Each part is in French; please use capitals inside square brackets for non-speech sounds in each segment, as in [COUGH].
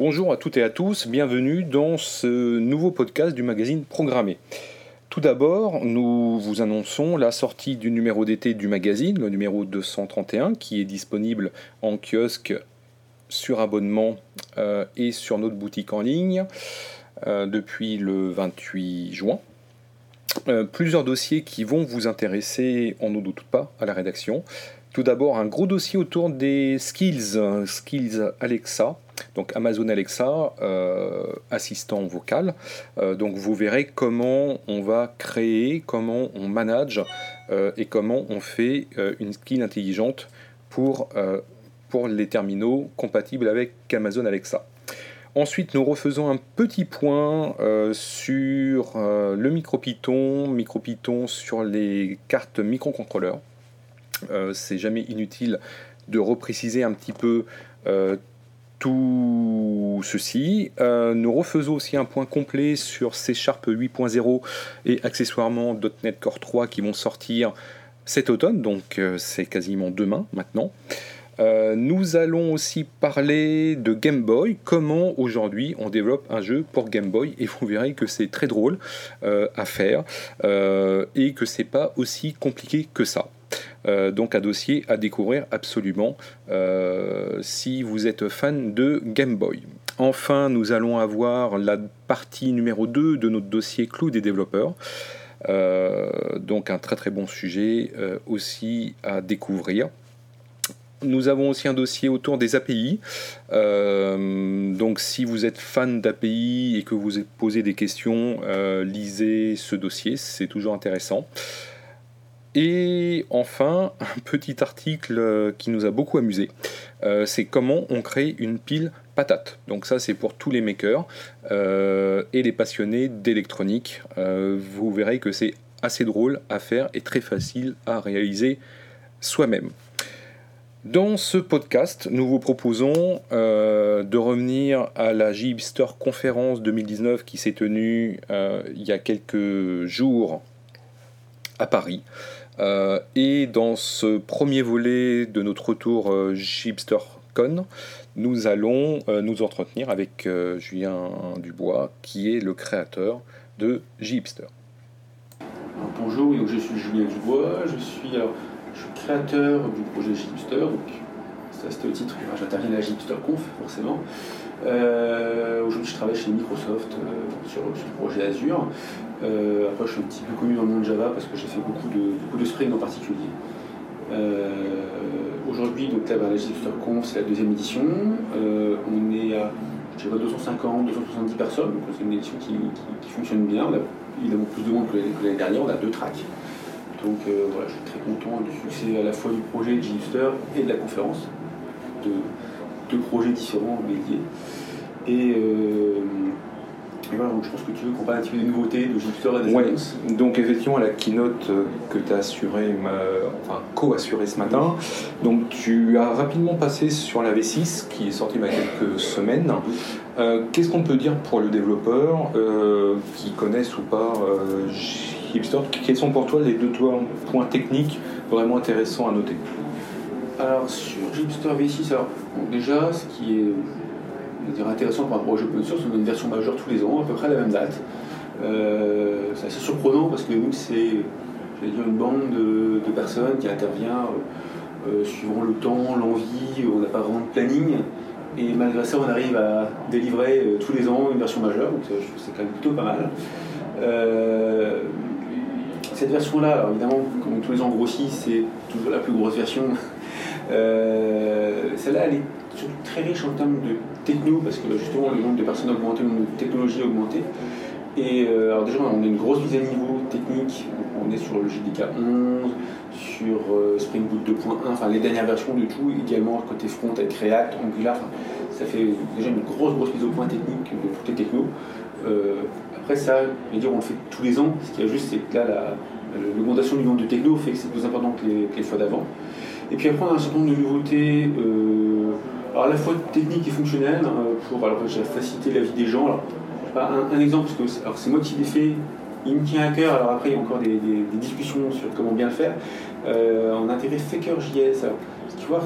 Bonjour à toutes et à tous, bienvenue dans ce nouveau podcast du magazine Programmé. Tout d'abord, nous vous annonçons la sortie du numéro d'été du magazine, le numéro 231, qui est disponible en kiosque sur abonnement euh, et sur notre boutique en ligne euh, depuis le 28 juin. Euh, plusieurs dossiers qui vont vous intéresser, on ne doute pas, à la rédaction. Tout d'abord, un gros dossier autour des skills, skills Alexa, donc Amazon Alexa, euh, assistant vocal. Euh, donc vous verrez comment on va créer, comment on manage et comment on fait une skill intelligente pour, les terminaux compatibles avec Amazon Alexa. Ensuite, nous refaisons un petit point euh, sur euh, le MicroPython, MicroPython sur les cartes microcontrôleurs. Euh, c'est jamais inutile de repréciser un petit peu tout ceci. nous refaisons aussi un point complet sur C Sharp 8.0 et accessoirement .NET Core 3 qui vont sortir cet automne, donc c'est quasiment demain maintenant. Euh, nous allons aussi parler de Game Boy, comment aujourd'hui on développe un jeu pour Game Boy, et vous verrez que c'est très drôle euh, à faire, euh, et que c'est pas aussi compliqué que ça. Donc un dossier à découvrir absolument si vous êtes fan de Game Boy. Enfin, nous allons avoir la partie numéro 2 de notre dossier Clou des développeurs. donc un très très bon sujet aussi à découvrir. Nous avons aussi un dossier autour des API. Euh, donc si vous êtes fan d'API et que vous posez des questions, euh, lisez ce dossier, c'est toujours intéressant. Et enfin, un petit article euh, qui nous a beaucoup amusé, c'est comment on crée une pile patate. Donc ça c'est pour tous les makers et les passionnés d'électronique. vous verrez que c'est assez drôle à faire et très facile à réaliser soi-même. Dans ce podcast, nous vous proposons euh, de revenir à la J-Hipster conférence 2019 qui s'est tenue euh, il y a quelques jours à Paris. Euh, et dans ce premier volet de notre retour J-Hipster Con, nous allons nous entretenir avec Julien Dubois, qui est le créateur de J-Hipster. Bonjour, je suis Julien Dubois, je suis créateur du projet Gipster, ça c'était le titre, j'interviens à la Conf forcément. Euh, aujourd'hui je travaille chez Microsoft euh, sur, le projet Azure. Euh, après je suis un petit peu connu dans le monde Java parce que j'ai fait beaucoup de, beaucoup Spring en particulier. Aujourd'hui donc là, bah, la Conf c'est la deuxième édition. on est à 250, 270 personnes, donc c'est une édition qui, fonctionne bien. On a évidemment plus de monde que l'année dernière, on a deux tracks. Donc voilà, je suis très content du succès à la fois du projet de et de la conférence, deux projets différents. Et, euh, et voilà, donc je pense que tu veux qu'on parle un petit peu des nouveautés de Gipster et des ouais. Donc effectivement, la keynote euh, que tu as assuré, enfin co-assuré ce matin, donc tu as rapidement passé sur la V6 qui est sortie il y a quelques semaines. Qu'est-ce qu'on peut dire pour le développeur qui connaissent ou pas quels sont pour toi les deux points techniques vraiment intéressants à noter? Alors sur Gipster V6, alors, déjà ce qui est intéressant par rapport au open source, on a une version majeure tous les ans, à peu près à la même date. Euh, c'est assez surprenant parce que nous c'est une bande de, personnes qui intervient euh, suivant le temps, l'envie, on n'a pas vraiment de planning. Et malgré ça, on arrive à délivrer euh, tous les ans une version majeure, donc c'est quand même plutôt pas mal cette version-là, évidemment, comme tous les ans grossit, c'est toujours la plus grosse version. Euh, celle-là, elle est surtout très riche en termes de techno, parce que justement, le nombre de personnes a augmenté, le nombre de technologies a augmenté. Et euh, alors déjà, on a une grosse mise à niveau technique. On est sur le JDK 11, sur euh, Spring Boot 2.1, enfin les dernières versions de tout, également côté front avec React, Angular. ça fait déjà une grosse, grosse mise au point technique de toutes les technos. après ça, je vais dire, on le fait tous les ans. Ce qu'il y a juste, c'est que là, la, l'augmentation du nombre de techno fait que c'est plus important que les, fois d'avant. Et puis après, on a un certain nombre de nouveautés, euh, alors à la fois techniques et fonctionnelles, euh, pour alors, faciliter la vie des gens. Alors, un, exemple, parce que c'est moi qui l'ai fait, il me tient à cœur, alors après il y a encore des, discussions sur comment bien le faire. Euh, on a intégré Faker.js.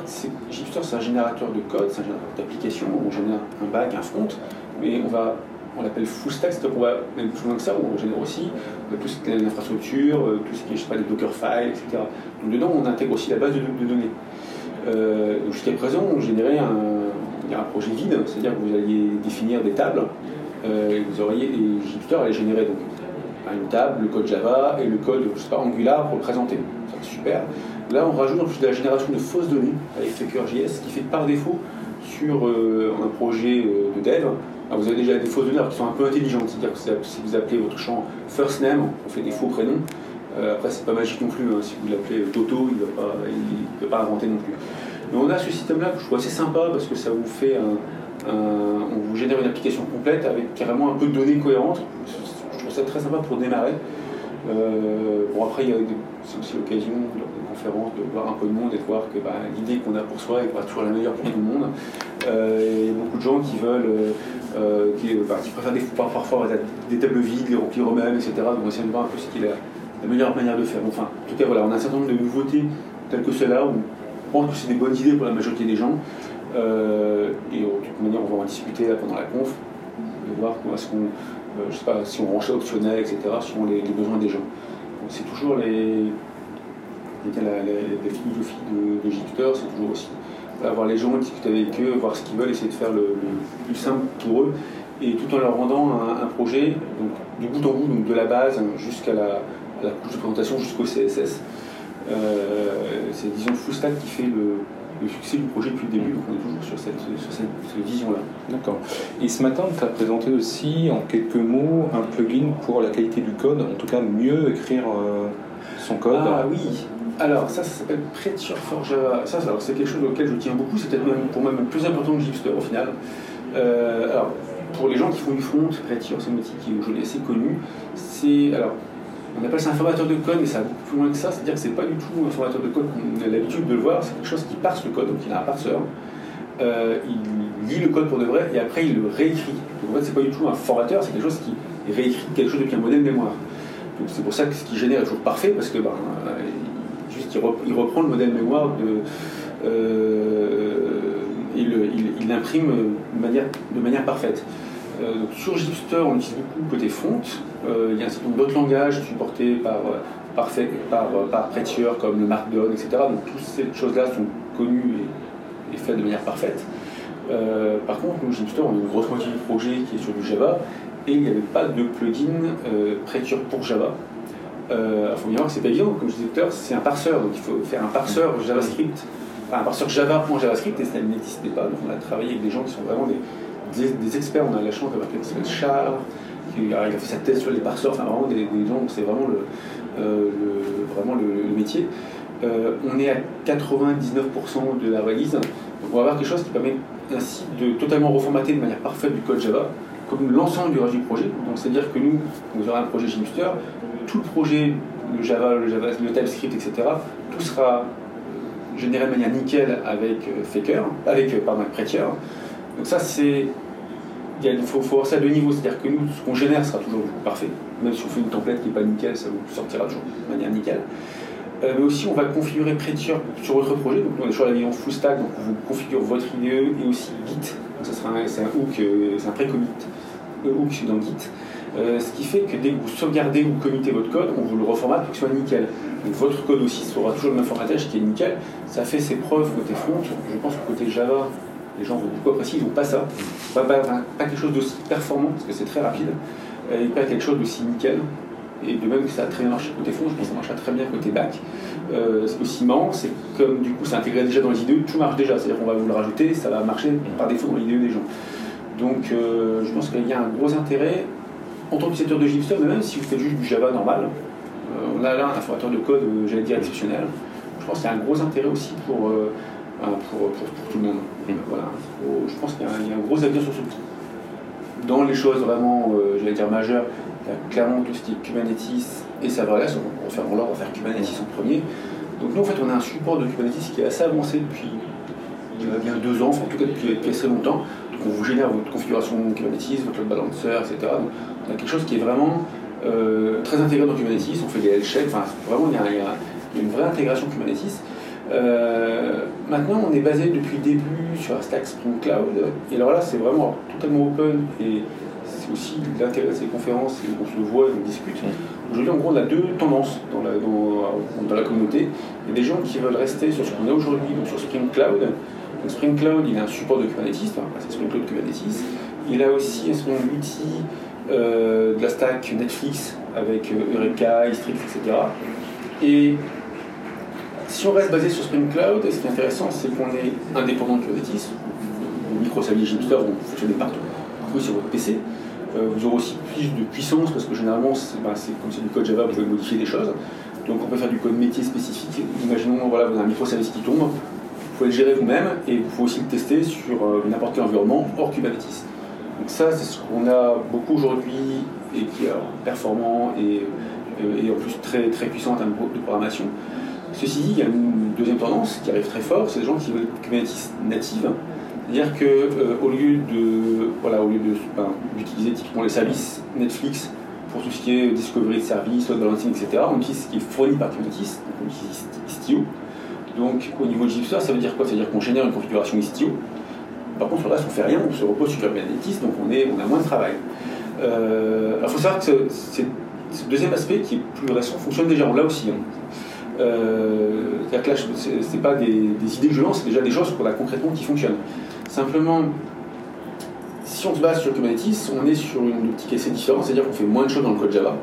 C'est Gipster, c'est un générateur de code, c'est un générateur d'application. On génère un back, un front, mais on va on l'appelle full stack, va même plus loin que ça, on génère aussi euh, tout ce qui est l'infrastructure, euh, tout ce qui est, je sais pas, les Docker files, etc. Donc dedans, on intègre aussi la base de, données. Euh, Jusqu'à présent, on générait un, projet vide, c'est-à-dire que vous alliez définir des tables, euh, et vous auriez, et Jupyter allait générer donc une table, le code Java et le code, je sais pas, Angular pour le présenter. C'est super. Là, on rajoute en plus de la génération de fausses données avec Faker.js, qui fait par défaut sur un projet de dev, ah, vous avez déjà des fausses données qui sont un peu intelligentes, c'est-à-dire que si vous appelez votre champ first name, on fait des faux prénoms. Euh, après, c'est pas magique non plus. Hein. Si vous l'appelez Toto, il ne va, pas inventer non plus. Mais on a ce système-là que je trouve assez sympa parce que ça vous fait un, on vous génère une application complète avec carrément un peu de données cohérentes. Je trouve ça très sympa pour démarrer. Euh, bon, après, c'est aussi l'occasion de voir un peu de monde et de voir que bah, l'idée qu'on a pour soi est pas toujours la meilleure pour tout le monde. Euh, il y a beaucoup de gens qui veulent, euh, euh, bah, qui, préfèrent des, parfois des tables vides, les remplir eux-mêmes, etc. Donc on essaie de voir un peu ce qui est la, meilleure manière de faire. Enfin, en tout cas, voilà, on a un certain nombre de nouveautés telles que celles-là où on pense que c'est des bonnes idées pour la majorité des gens. et de toute manière, on va en discuter là, pendant la conf, de voir comment est-ce qu'on, je sais pas, si on range optionnel, etc., selon les, les besoins des gens. C'est toujours les, la, la, philosophie de, de c'est toujours aussi avoir les gens, discuter avec eux, voir ce qu'ils veulent, essayer de faire le, plus simple pour eux, et tout en leur rendant un, projet, donc, du bout en bout, donc de la base jusqu'à la, la, couche de présentation, jusqu'au CSS. Euh, c'est disons full stack qui fait le, succès du projet depuis le début, donc on est toujours sur cette, sur cette, vision-là. D'accord. Et ce matin, tu as présenté aussi en quelques mots un plugin pour la qualité du code, en tout cas mieux écrire euh, son code. Ah oui, alors, ça, s'appelle Prettier for Java. Ça, c'est quelque chose auquel je tiens beaucoup. C'est peut-être même, pour moi même plus important que Gipster au final. Euh, alors, pour les gens qui font du front, Prettier, c'est un outil qui est aujourd'hui assez connu. C'est, alors, on appelle ça un formateur de code, mais ça va beaucoup plus loin que ça. C'est-à-dire que c'est pas du tout un formateur de code qu'on a l'habitude de le voir. C'est quelque chose qui parse le code, donc il a un parseur. Euh, il lit le code pour de vrai et après il le réécrit. Donc en fait, c'est pas du tout un formateur, c'est quelque chose qui réécrit quelque chose depuis un modèle mémoire. Donc c'est pour ça que ce qui génère est toujours parfait parce que ben, il, reprend le modèle mémoire de. Euh, il l'imprime de manière, de manière parfaite. Euh, sur Gipster, on utilise beaucoup côté front. Euh, il y a un certain nombre d'autres langages supportés par, par, par, par comme le Markdown, etc. Donc toutes ces choses-là sont connues et, faites de manière parfaite. par contre, nous, Gipster, on a une grosse moitié du projet qui est sur du Java et il n'y avait pas de plugin euh, pour Java. Euh, il faut bien voir que c'est pas évident, comme je disais tout à l'heure, c'est un parseur, donc il faut faire un parseur JavaScript, enfin un parseur Java.JavaScript, et ça n'existait pas. Donc on a travaillé avec des gens qui sont vraiment des, des, experts. On a la chance d'avoir quelqu'un qui s'appelle Charles, qui a fait sa thèse sur les parseurs, enfin vraiment des, gens, c'est vraiment le, euh, vraiment le, métier. Euh, on est à 99% de la valise, donc on va avoir quelque chose qui permet ainsi de totalement reformater de manière parfaite du code Java, comme l'ensemble du reste du projet. Donc c'est-à-dire que nous, vous aurez un projet Gmuster, tout le projet, le Java, le, Java, le TypeScript, etc., tout sera généré de manière nickel avec euh, Faker, avec, euh, pardon, Prettier. Donc ça, c'est... Il faut, faut ça à deux niveaux, c'est-à-dire que nous, ce qu'on génère sera toujours parfait. Même si on fait une template qui n'est pas nickel, ça vous sortira toujours de manière nickel. Euh, mais aussi, on va configurer Prettier sur votre projet. Donc, on est sur la vision full stack, donc vous configurez votre IDE et aussi Git. Ça sera c'est un hook, c'est un pré-commit hook dans Git. Euh, ce qui fait que dès que vous sauvegardez ou committez votre code, on vous le reformate pour qu'il soit nickel. Donc votre code aussi sera toujours le même formatage qui est nickel. Ça fait ses preuves côté front. Je pense que côté Java, les gens vont beaucoup apprécier, ils n'ont pas ça. Pas, quelque chose d'aussi performant, parce que c'est très rapide, et pas quelque chose d'aussi nickel. Et de même que ça a très bien marché côté front, je pense que ça marchera très bien côté back. Euh, aussi marrant, c'est comme du coup c'est intégré déjà dans les IDE, tout marche déjà. C'est-à-dire qu'on va vous le rajouter, ça va marcher par défaut dans l'IDE des gens. Donc euh, je pense qu'il y a un gros intérêt en tant qu'utilisateur de Gipster, mais même si vous faites juste du Java normal, euh, on a là un informateur de code, euh, j'allais dire, exceptionnel. Je pense qu'il y a un gros intérêt aussi pour, euh, pour, tout le monde. Mm. Voilà. je pense qu'il y, a un gros avenir sur ce outil. Dans les choses vraiment, j'allais dire, majeures, y clairement tout ce qui est Kubernetes et serverless. On va faire, Kubernetes en premier. Donc nous, en fait, on a un support de Kubernetes qui est assez avancé depuis bien deux ans, enfin, en tout cas depuis, depuis assez longtemps on vous génère votre configuration Kubernetes, votre load balancer, etc. Donc on a quelque chose qui est vraiment euh, très intégré dans Kubernetes, on fait des health enfin vraiment il y, a, une vraie intégration Kubernetes. maintenant, on est basé depuis le début sur un stack Spring Cloud. Et alors là, c'est vraiment totalement open et c'est aussi l'intérêt de ces conférences, et on se voit et on discute. Aujourd'hui, en gros, on a deux tendances dans la, communauté. Il y a des gens qui veulent rester sur ce qu'on a aujourd'hui, donc sur Spring Cloud. Donc Spring Cloud, il a un support de Kubernetes, c'est Spring Cloud Kubernetes. Il a aussi d'outils euh, de la stack Netflix avec euh, Eureka, Istrix, etc. Et si on reste basé sur Spring Cloud, ce qui est intéressant, c'est qu'on est indépendant de Kubernetes. Le microservices Jupyter vont fonctionner partout, oui, sur votre PC. Euh, vous aurez aussi plus de puissance parce que généralement, c'est ben, comme c'est du code Java, vous pouvez modifier des choses. Donc on peut faire du code métier spécifique. Imaginons, voilà, vous avez un microservice qui tombe, vous pouvez le gérer vous-même et vous pouvez aussi le tester sur euh, n'importe quel environnement hors Kubernetes. Donc ça, c'est ce qu'on a beaucoup aujourd'hui et qui est performant et, euh, et, en plus très, très puissant en termes de programmation. Ceci dit, il y a une deuxième tendance qui arrive très fort, c'est les gens qui veulent Kubernetes native. C'est-à-dire qu'au euh, lieu de voilà, au lieu ben, d'utiliser typiquement les services Netflix pour tout ce qui est discovery de services, load balancing, etc., on utilise ce qui est fourni par Kubernetes, donc on utilise Istio. Donc au niveau de Jupyter, ça veut dire quoi? Ça veut dire qu'on génère une configuration Istio. Par contre, sur le reste, on ne fait rien, on se repose sur Kubernetes, donc on, a moins de travail. Euh, alors il faut savoir que ce, deuxième aspect, qui est plus récent, fonctionne déjà, on l'a aussi. Hein. Euh, c'est-à-dire que là, ce n'est pas des, idées que je lance, c'est déjà des choses qu'on a concrètement qui fonctionnent. Simplement, si on se base sur Kubernetes, on est sur une optique assez différente, c'est-à-dire qu'on fait moins de choses dans le code Java,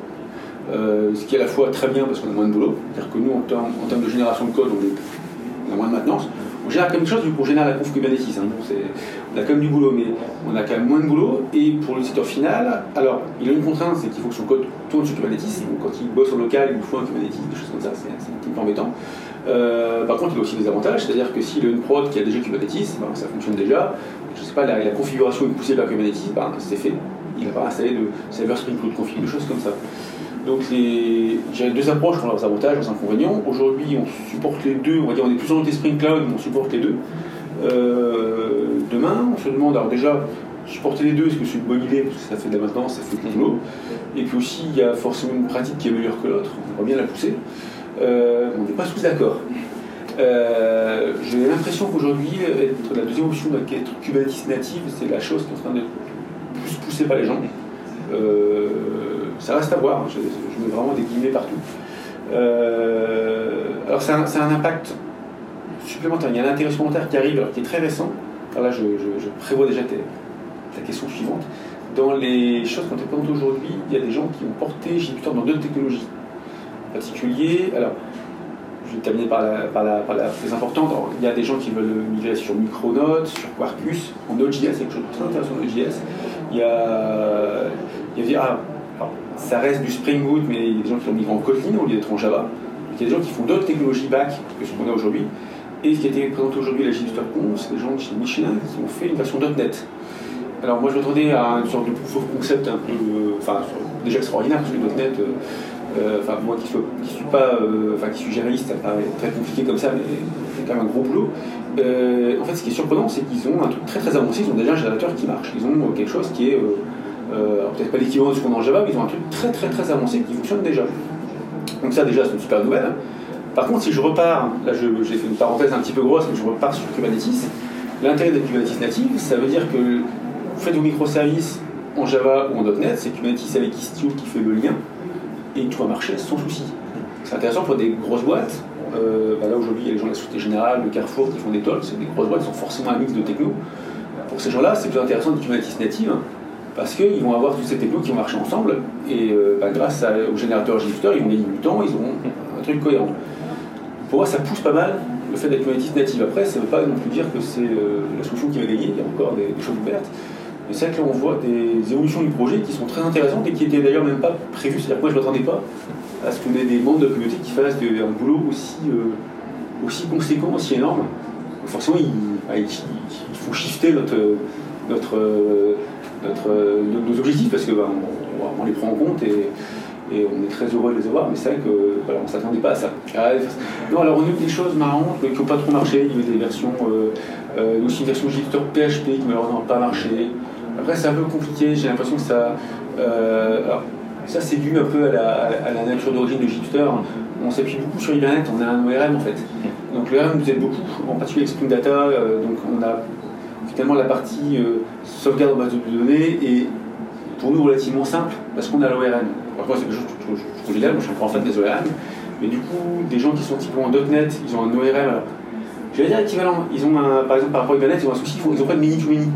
euh, ce qui est à la fois très bien parce qu'on a moins de boulot, c'est-à-dire que nous, en termes, de génération de code, on, a moins de maintenance. On génère quand même chose vu qu'on génère la conf Kubernetes. Hein, on a quand même du boulot, mais on a quand même moins de boulot. Et pour le secteur final, alors il a une contrainte, c'est qu'il faut que son code tourne sur Kubernetes. Quand il bosse en local, il nous faut un Kubernetes, des choses comme ça, c'est un peu embêtant. Euh, par contre, il a aussi des avantages, c'est-à-dire que s'il a une prod qui a déjà Kubernetes, ben, ça fonctionne déjà. Je ne sais pas, la, configuration est poussée par Kubernetes, ben, c'est fait. Il n'a pas installé de serveur Spring Cloud config, des choses comme ça. Donc j'ai deux approches ont leurs avantages, leurs inconvénients. Aujourd'hui, on supporte les deux, on va dire on est plus orienté Spring Cloud, mais on supporte les deux. Euh, demain, on se demande, alors déjà, supporter les deux, est-ce que c'est une bonne idée? Parce que ça fait de la maintenance, ça fait du boulot. Et puis aussi, il y a forcément une pratique qui est meilleure que l'autre, on va bien la pousser. Euh, on n'est pas tous d'accord. Euh, j'ai l'impression qu'aujourd'hui, la deuxième option, être Kubernetes native, c'est la chose qui est en train d'être plus poussée par les gens. Ça reste à voir, je, mets vraiment des guillemets partout. alors c'est un, impact supplémentaire, il y a un intérêt supplémentaire qui arrive, alors qui est très récent. Alors là, je, prévois déjà ta question suivante. Dans les choses qu'on te présente aujourd'hui, il y a des gens qui ont porté Jupyter dans d'autres technologies particulier. Alors, je vais terminer par la, par plus importante. il y a des gens qui veulent migrer sur Micronaut, sur Quarkus, en Node.js, quelque chose de très intéressant en Node.js. Il y a, il y a ah, ça reste du Spring Boot, mais il y a des gens qui ont migré en Kotlin au lieu d'être en Java. Il y a des gens qui font d'autres technologies back que ce qu'on a aujourd'hui. Et ce qui a été présenté aujourd'hui à la Conf, c'est des gens chez Michelin qui ont fait une version .NET. Alors moi je m'attendais à une sorte de proof of concept un peu, euh, déjà extraordinaire parce que .NET, euh, euh, enfin moi qui ne suis pas, euh, qui suis généraliste, ça paraît très compliqué comme ça, mais c'est quand même un gros boulot. En fait, ce qui est surprenant, c'est qu'ils ont un truc très très avancé. Ils ont déjà un générateur qui marche. Ils ont quelque chose qui est peut-être pas l'équivalent de ce qu'on a en Java, mais ils ont un truc très très très avancé qui fonctionne déjà. Donc ça déjà c'est une super nouvelle. Hein. Par contre, si je repars, là j'ai fait une parenthèse un petit peu grosse, mais je repars sur Kubernetes. L'intérêt de Kubernetes native, ça veut dire que vous faites vos microservices en Java ou en .NET, c'est Kubernetes avec Istio qui fait le lien et tout va marcher sans souci. C'est intéressant pour des grosses boîtes. Euh, bah là aujourd'hui, il y a les gens de la Société Générale, de Carrefour qui font des tolls, c'est des grosses boîtes, qui sont forcément un mix de techno. Pour ces gens-là, c'est plus intéressant de Kubernetes native parce qu'ils vont avoir toutes ces technos qui vont marcher ensemble et euh, bah, grâce au générateur ils vont gagner du temps, ils auront un truc cohérent. Pour moi, ça pousse pas mal le fait d'être Kubernetes native. Après, ça ne veut pas non plus dire que c'est euh, la solution qui va gagner, il y a encore des, choses ouvertes. Et c'est vrai que là, on voit des évolutions du projet qui sont très intéressantes et qui étaient d'ailleurs même pas prévues. C'est-à-dire que moi, je ne m'attendais pas à ce qu'on ait des membres de la communauté qui fassent un boulot aussi, euh, aussi conséquent, aussi énorme. forcément, bah, il, faut shifter notre, notre, notre, nos objectifs parce que bah, on, les prend en compte et, on est très heureux de les avoir, mais c'est vrai qu'on voilà, ne s'attendait pas à ça. Ah, non, alors on a eu des choses marrantes qui n'ont pas trop marché. Il y a eu des versions, euh, euh, aussi une version Jupyter PHP qui malheureusement n'a pas marché. Après, c'est un peu compliqué, j'ai l'impression que ça. Euh, ça, c'est dû un peu à la, nature d'origine de Jupyter. On s'appuie beaucoup sur Hibernate, on a un ORM en fait. donc l'ORM nous aide beaucoup, en particulier avec Spring Data. donc on a finalement la partie sauvegarde de base de données et pour nous relativement simple parce qu'on a l'ORM. Parfois c'est quelque chose que je trouve génial, moi je suis un grand fan des ORM, mais du coup des gens qui sont typiquement en .NET, ils ont un ORM, alors je vais dire équivalent, ils ont un, par exemple par rapport à Kubernetes, ils ont un souci, ils ont pas de mini to mini.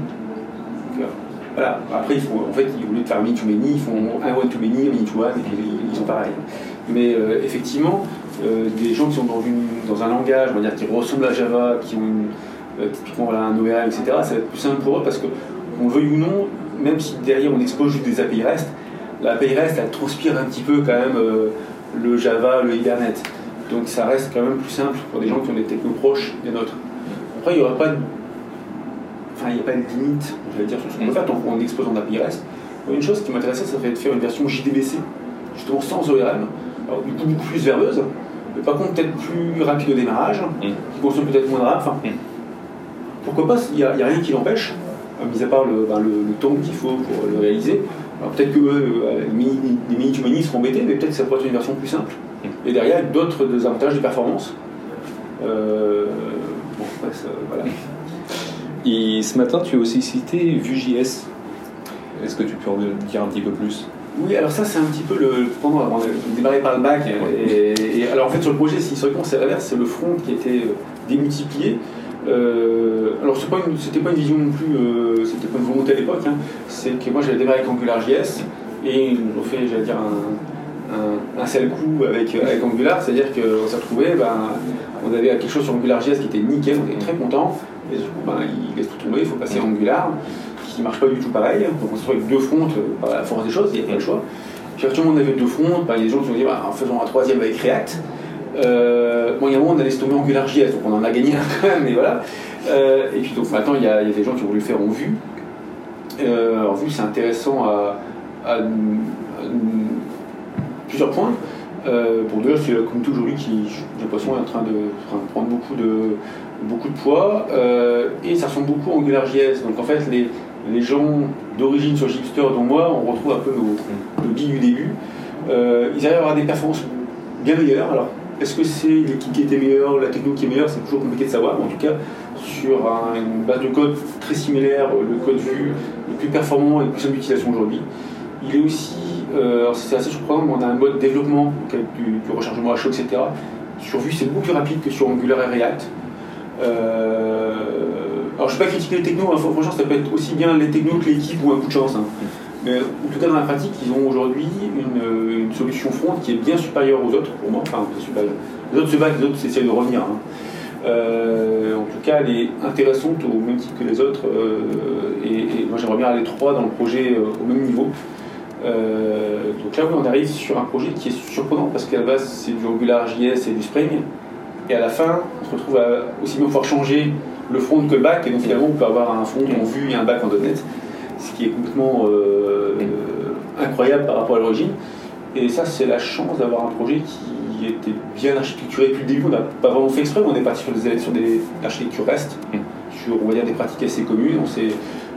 voilà. Après, ils font, en fait, lieu de faire mini to many, ils font un one to many, un mini to one, et puis ils sont pareils. Mais euh, effectivement, euh, des gens qui sont dans, une, dans, un langage, on va dire, qui ressemble à Java, qui ont euh, typiquement un ORM, etc., ça va être plus simple pour eux parce que, on veuille ou non, même si derrière on expose juste des API REST, l'API REST, elle transpire un petit peu quand même le Java, le Hibernate. Donc ça reste quand même plus simple pour des gens qui ont des technos proches des nôtres. Après, il n'y aura pas de. Enfin, il n'y a pas de limite, je vais dire, sur ce qu'on peut faire tant qu'on expose en API REST. Une chose qui m'intéressait, ça serait de faire une version JDBC, justement sans ORM, alors du coup beaucoup plus verbeuse, mais par contre peut-être plus rapide au démarrage, mm. qui consomme peut-être moins de RAM. Enfin, mm. Pourquoi pas, il n'y a, rien qui l'empêche, mis à part le, ben, le, temps qu'il faut pour le réaliser. Alors peut-être que euh, les mini-to-mini seront embêtés, mais peut-être que ça pourrait être une version plus simple. Et derrière, d'autres avantages de performance. Euh, bon, voilà. Et ce matin, tu as aussi cité Vue.js. Est-ce que tu peux en dire un petit peu plus? Oui, alors ça, c'est un petit peu le. Pendant, on a démarré par le bac. Et, alors, en fait, sur le projet, si c'est l'inverse, c'est le front qui a été euh, démultiplié. Euh, alors, ce n'était pas, une vision non plus, euh, c'était pas une volonté à l'époque. Hein. C'est que moi, j'avais démarré avec AngularJS et ils ont fait, j'allais dire, un un, seul coup avec, Angular, c'est-à-dire qu'on s'est retrouvé, ben, on avait quelque chose sur AngularJS qui était nickel, on était très content, et du coup, ben, il laisse tout tomber, il faut passer à Angular, qui ne marche pas du tout pareil, donc on se retrouve avec deux fronts euh, par la force des choses, il n'y a pas le choix. Puis actuellement, on avait deux fronts, ben, des gens qui ont dit, ben, en faisant un troisième avec React, euh, bon, il y a un moment, on allait se tomber AngularJS, donc on en a gagné un [LAUGHS] quand même, mais voilà. Euh, et puis donc maintenant, il y, a, des gens qui ont voulu le faire en vue. Euh, en vue, c'est intéressant à, plusieurs points. Euh, bon, déjà, c'est la communauté aujourd'hui qui, j'ai l'impression, est en train de, prendre beaucoup de, beaucoup de poids. Et ça ressemble beaucoup à AngularJS. Donc, en fait, les, les gens d'origine sur Gipster, dont moi, on retrouve un peu nos, nos du début. Ils arrivent à avoir des performances bien meilleures. Alors, est-ce que c'est l'équipe qui était meilleure, la techno qui est meilleure? C'est toujours compliqué de savoir. En tout cas, sur une base de code très similaire, le code vue le plus performant et le plus simple d'utilisation aujourd'hui. Il est aussi euh, c'est assez surprenant, on a un mode développement du, rechargement à chaud, etc. Sur Vue, c'est beaucoup plus rapide que sur Angular et React. Euh, alors, je ne vais pas critiquer les technos, hein, franchement, ça peut être aussi bien les technos que l'équipe ou un coup de chance. Hein. Mais en tout cas, dans la pratique, ils ont aujourd'hui une, solution front qui est bien supérieure aux autres, pour moi. Enfin, Les autres se battent, les autres essaient de revenir. Hein. Euh, en tout cas, elle est intéressante au même titre que les autres. et, moi, j'aimerais bien aller trois dans le projet au même niveau. Euh, donc là, oui, on arrive sur un projet qui est surprenant parce qu'à la base, c'est du AngularJS et du Spring. Et à la fin, on se retrouve à aussi bien pouvoir changer le front que le back. Et donc finalement, on peut avoir un front en vue et un back en .NET, ce qui est complètement euh, incroyable par rapport à l'origine. Et ça, c'est la chance d'avoir un projet qui était bien architecturé depuis le début. On n'a pas vraiment fait exprès, on est parti sur des, sur des architectures REST, mm. sur on va dire, des pratiques assez communes. On s'est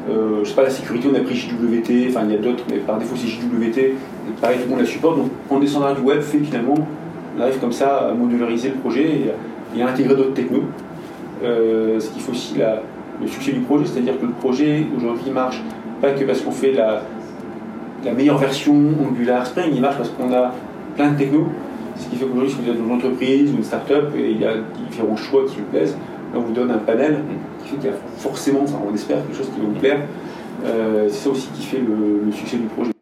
euh, je sais pas, la sécurité, on a pris JWT, enfin il y a d'autres, mais par défaut c'est JWT, pareil, tout le monde la supporte. Donc en descendant du web fait finalement, on arrive comme ça à modulariser le projet et, à intégrer d'autres technos. Euh, ce qui fait aussi le succès du projet, c'est-à-dire que le projet aujourd'hui marche pas que parce qu'on fait la, meilleure version Angular Spring, il marche parce qu'on a plein de technos. Ce qui fait qu'aujourd'hui, si vous êtes dans une entreprise ou une start-up et il y a différents choix qui vous plaisent, on vous donne un panel qui fait qu'il y a forcément, on espère, quelque chose qui va vous plaire. Euh, c'est ça aussi qui fait le succès du projet.